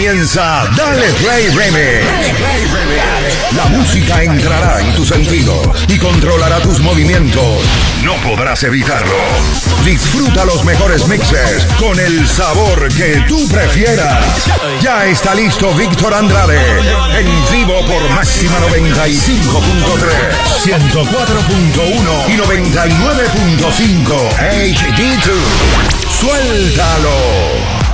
comienza Dale Play Remix. La música entrará en tu sentido y controlará tus movimientos. No podrás evitarlo. Disfruta los mejores mixes con el sabor que tú prefieras. Ya está listo Víctor Andrade. En vivo por máxima 95.3, 104.1 y 99.5 HD2. Suéltalo.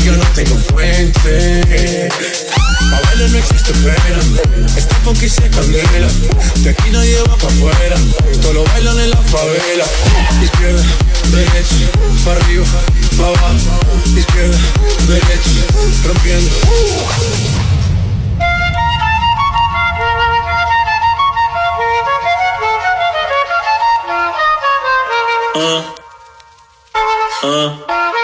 yo no tengo fuente. Pa' bailar no existe pena, este funky se candela. De aquí no lleva pa' afuera, todos lo bailan en la favela. Izquierda, derecha, pa' arriba, pa' abajo. Izquierda, derecha, rompiendo. Uh, uh.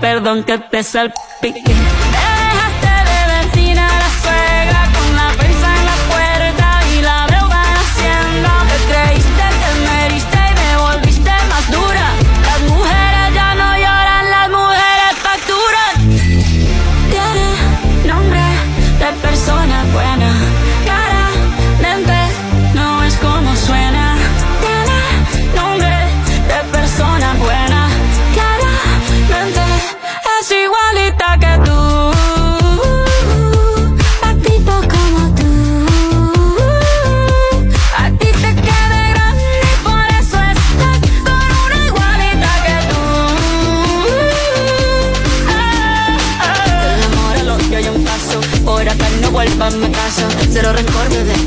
Perdón que te salpique.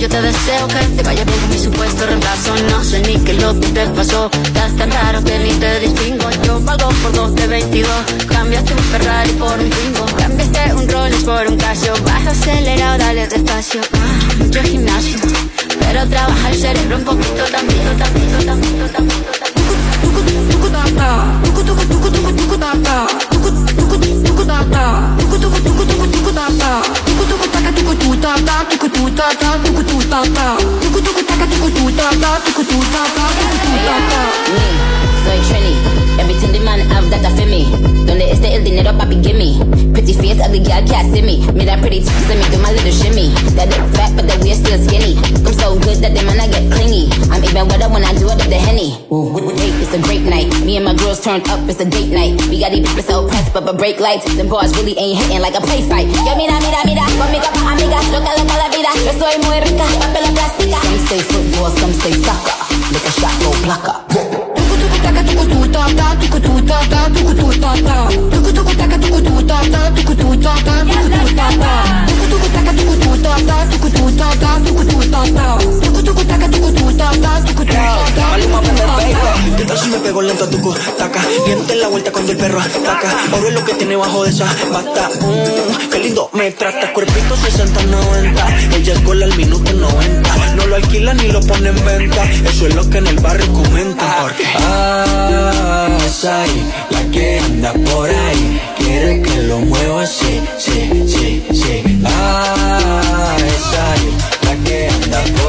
te deseo que te vaya bien con mi supuesto reemplazo No sé ni qué lo que te pasó Estás tan raro que ni te distingo Yo valgo por dos de 22 Cambiaste un Ferrari por un bingo Cambiaste un Rolex por un Casio Vas acelerado, dale despacio ah, Mucho gimnasio Pero trabaja el cerebro un poquito Tantito, tantito, tantito, tantito, tantito. Me, soy Trini. Everything the man have that I feel me. Donde esté el up papi, gimme. Pretty face, ugly girl, can't see me. Me that pretty chicks, let me do my little shimmy. That look fat, but that we're still skinny. I'm so good that the man I get clingy. I'm even wetter when I do it with the henny. Hey, it's a great night. Me and my girls turned up, it's a date night. We got these people so pressed, but but break lights. Them bars really ain't hitting like a play fight. Yo, mira, mira, mira, conmigo pa' amigas, loca, loca la vida. Yo soy muy rica, papel plástica. Some say football, some say soccer. Look a shot, no placa. Tuku tu ta ta tuku tu ta ta tuku tu ta ta tuku tuku taka tuku tu ta ta tuku tu ta ta tuku tu ta ta tuku tuku taka tuku tu ta ta tuku tu ta ta tuku tu ta ta tuku tuku taka tuku tu ta ta tuku tu ta ta Maluma, baby, ¿qué tal si? Diente la vuelta cuando el perro ataca. Lo que tiene bajo de esa bata. Mmm, qué lindo me trata. Cuerpito 60-90. Ella es gol al minuto 90. No lo alquila ni lo pone en venta. Eso es lo que en el barrio comentan. Porque ah, la que anda por ahí. Quiere que lo mueva así, sí, sí, sí. Ah, esa ahí, la que anda por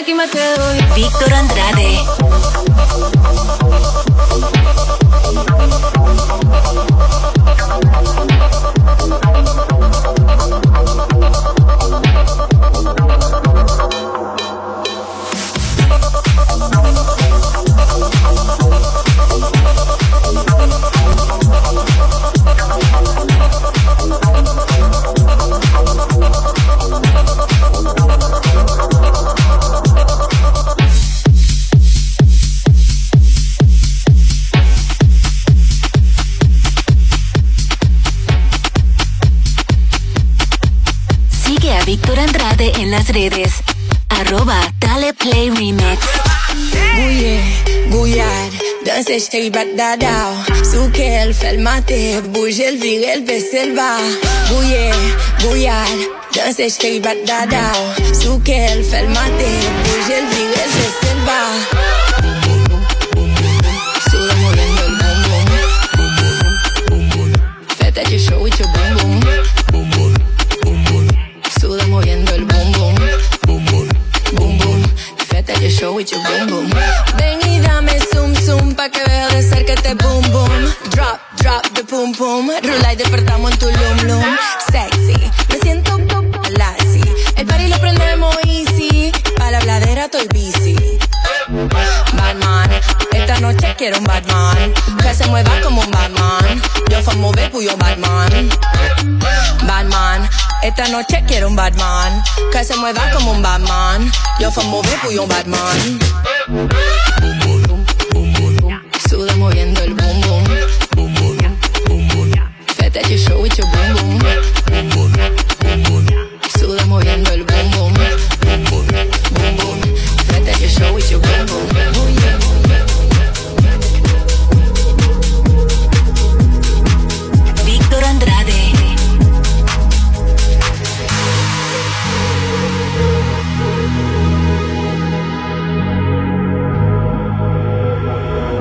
aquí me quedo. Víctor Andrade. redes. Arroba Dale Play Remix. Guye, guyar, dans ces chèques badada. Soukel, fel mate, bouger le virel, baisser le bas. Guye, guyar, dans ces chèques badada. Soukel, fel mate, bouger le virel, baisser muevas como un Batman. Yo fue mover fui un Batman. Suda moviendo el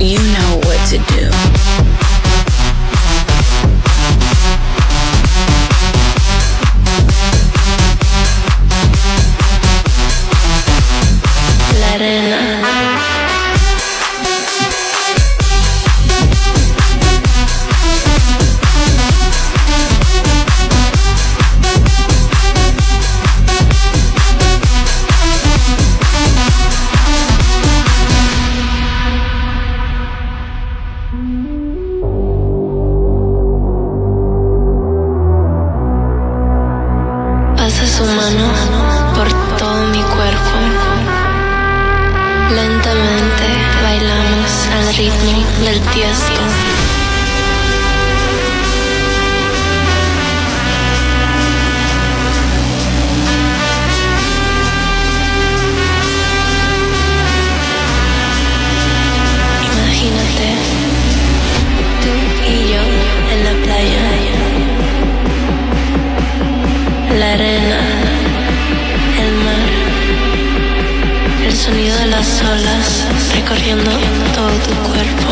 You know what to do. arena, el mar, el sonido de las olas recorriendo todo tu cuerpo.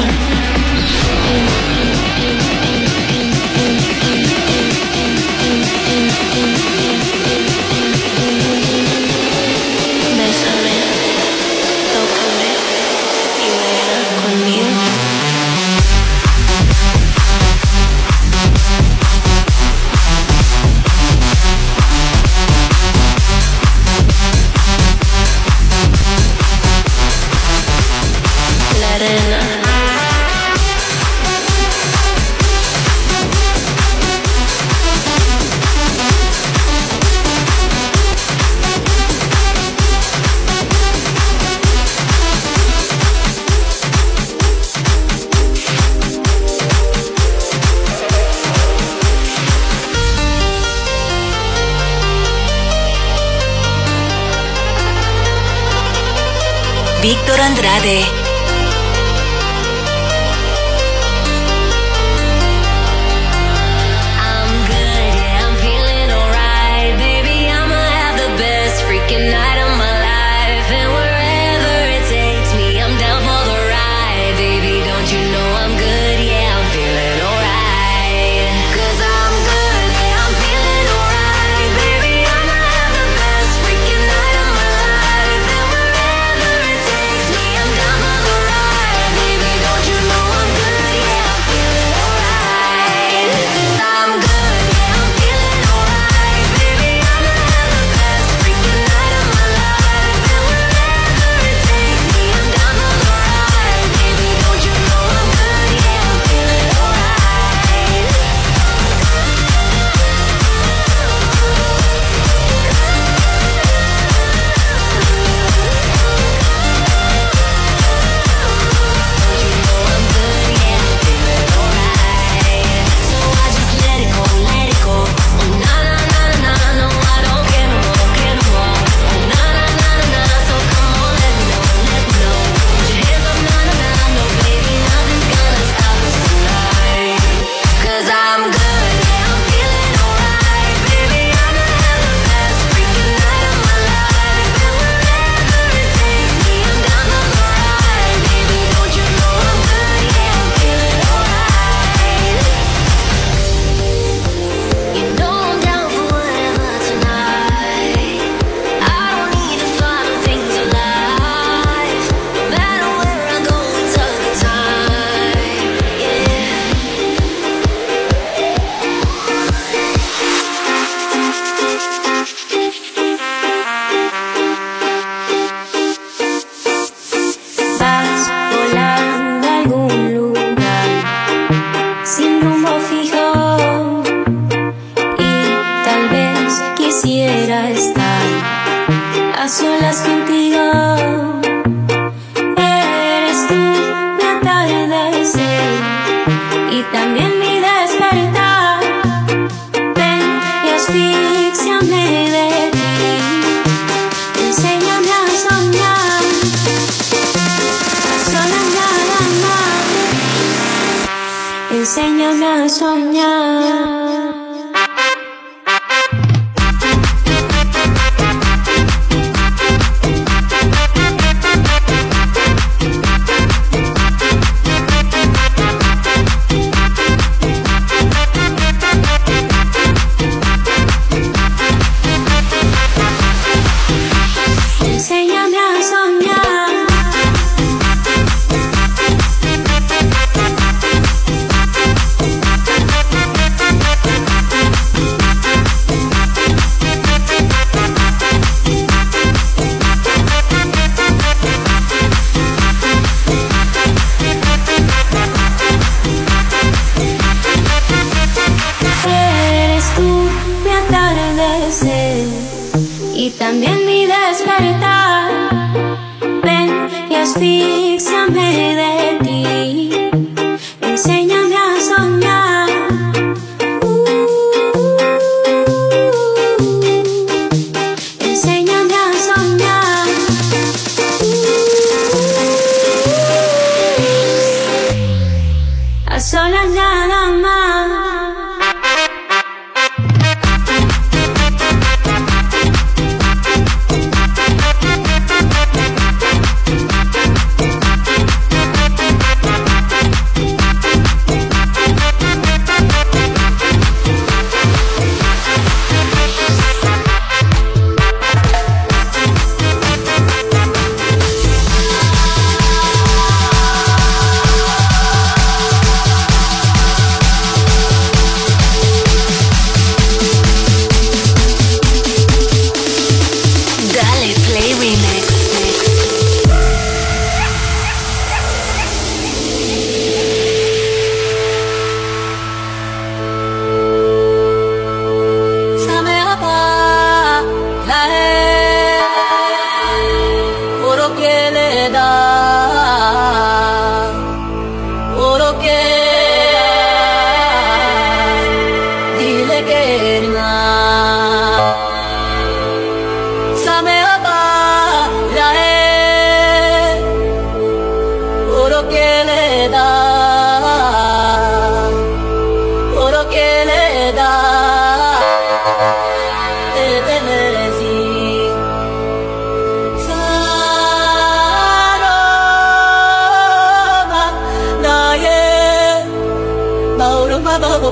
Y asfixiame de ti.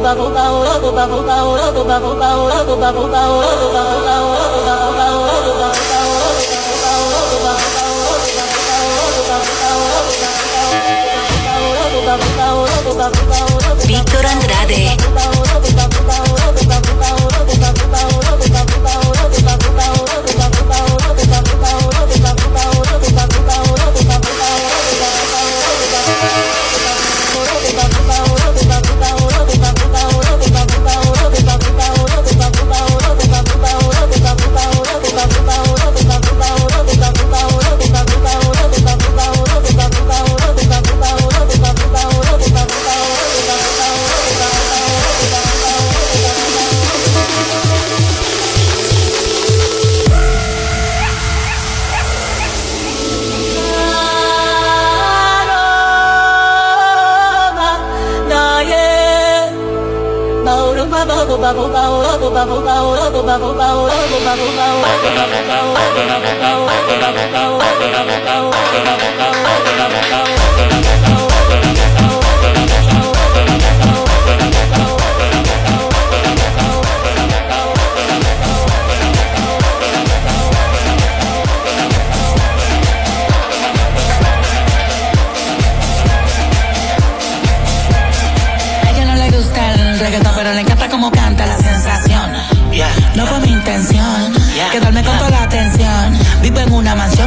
da da da da da da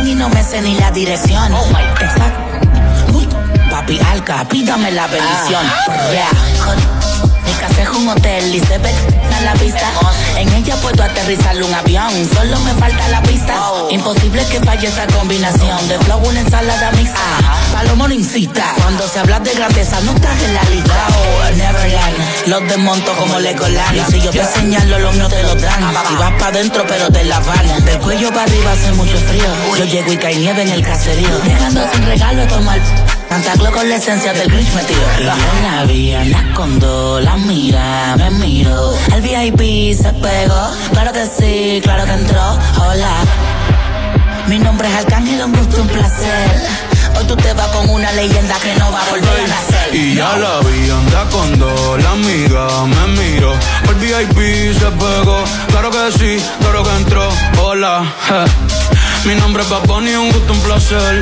y no me sé ni la dirección. Uy, Papi Alca, pídame la bendición. Yeah. Casa es un hotel y se ve a la vista. En ella puedo aterrizar un avión, solo me falta la pista. Imposible que falle esta combinación de flow, una ensalada mixta. Palomo no incita. Cuando se habla de grandeza, no estás en la lista. Oh, Neverland, los desmonto como Legoland. Y si yo te señalo, los míos te lo dan. Y vas pa' dentro, pero te la van. Del cuello para arriba hace mucho frío. Yo llego y cae nieve en el caserío. Dejando sin regalo tomar. Santa con la esencia del Grinch metido. Yo la vi, dos, la mira, me miro. El VIP se pegó, claro que sí, claro que entró. Hola, mi nombre es Arcángel, un gusto, un placer. Hoy tú te vas con una leyenda que no va a volver a nacer. Y ya la vi, anda con dos, la amiga me miró. El VIP se pegó, claro que sí, claro que entró. Hola, mi nombre es Baboni, un gusto, un placer.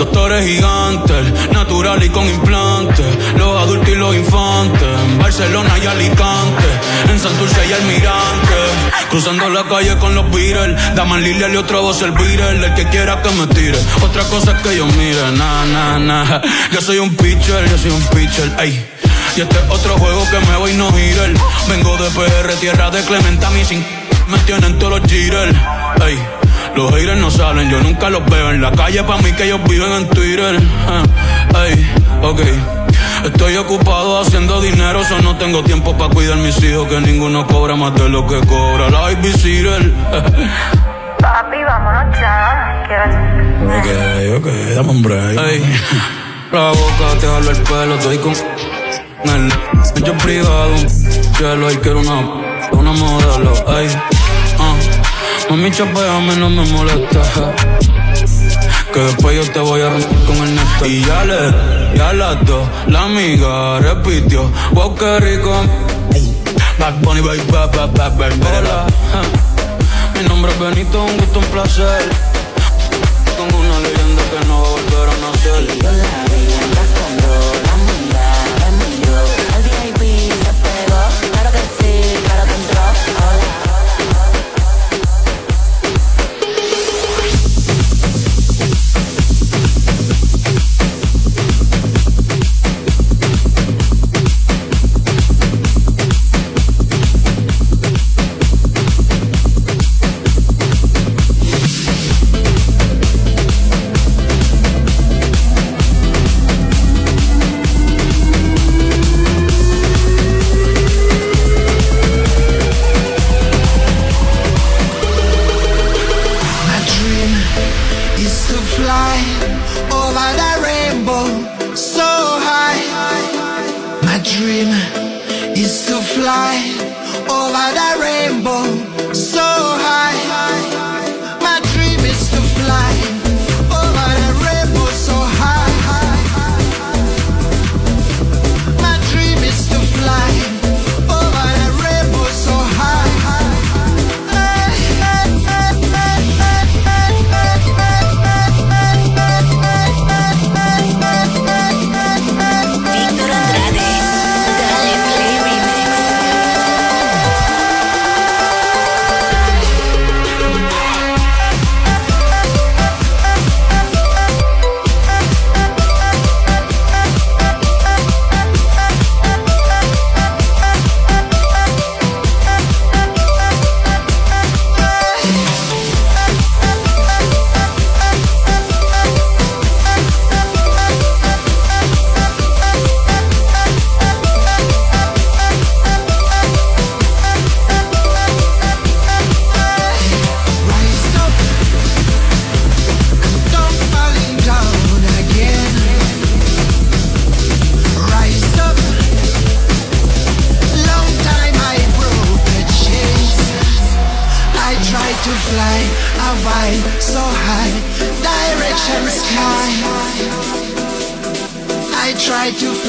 doctores gigantes, natural y con implantes. Los adultos y los infantes, en Barcelona y Alicante, en Santurce y Almirante. Cruzando la calle con los Beatles, Daman Lilia y otro voz el Beatle, el que quiera que me tire. Otra cosa es que yo mire, na, na, na. Yo soy un pitcher, yo soy un pitcher, ey. Y este es otro juego que me voy no girar. Vengo de PR, tierra de Clementa, mi sin me tienen todos los jitters, ey. Los haters no salen, yo nunca los veo en la calle, pa' mí que ellos viven en Twitter. ah, Ey, ok. Estoy ocupado haciendo dinero, so no tengo tiempo para cuidar mis hijos, que ninguno cobra más de lo que cobra la babysitter. Papi, vámonos ya. Quiero Ok, ok, dame un break. Ey, la boca te jalo el pelo, estoy con el yo privado, cielo, ay, quiero una, una modelo, ey, mami chapeame, no me molesta, que después yo te voy a romper con el neto. Y ya le, ya las dos, la amiga repitió, wow, qué rico, Bad Bunny, baby, bad, bad, bad, Hola, mi nombre es Benito, un gusto, un placer, con una leyenda que no va a volver a nacer. Y yo la vi, anda con dos, la dream is to fly over the rainbow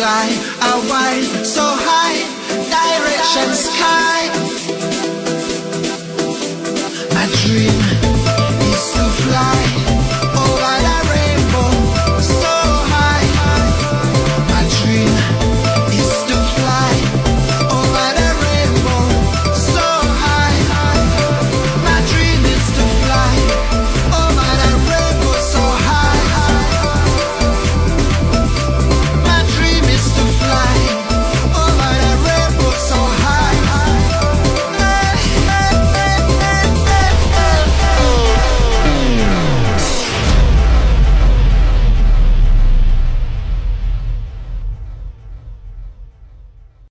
fly a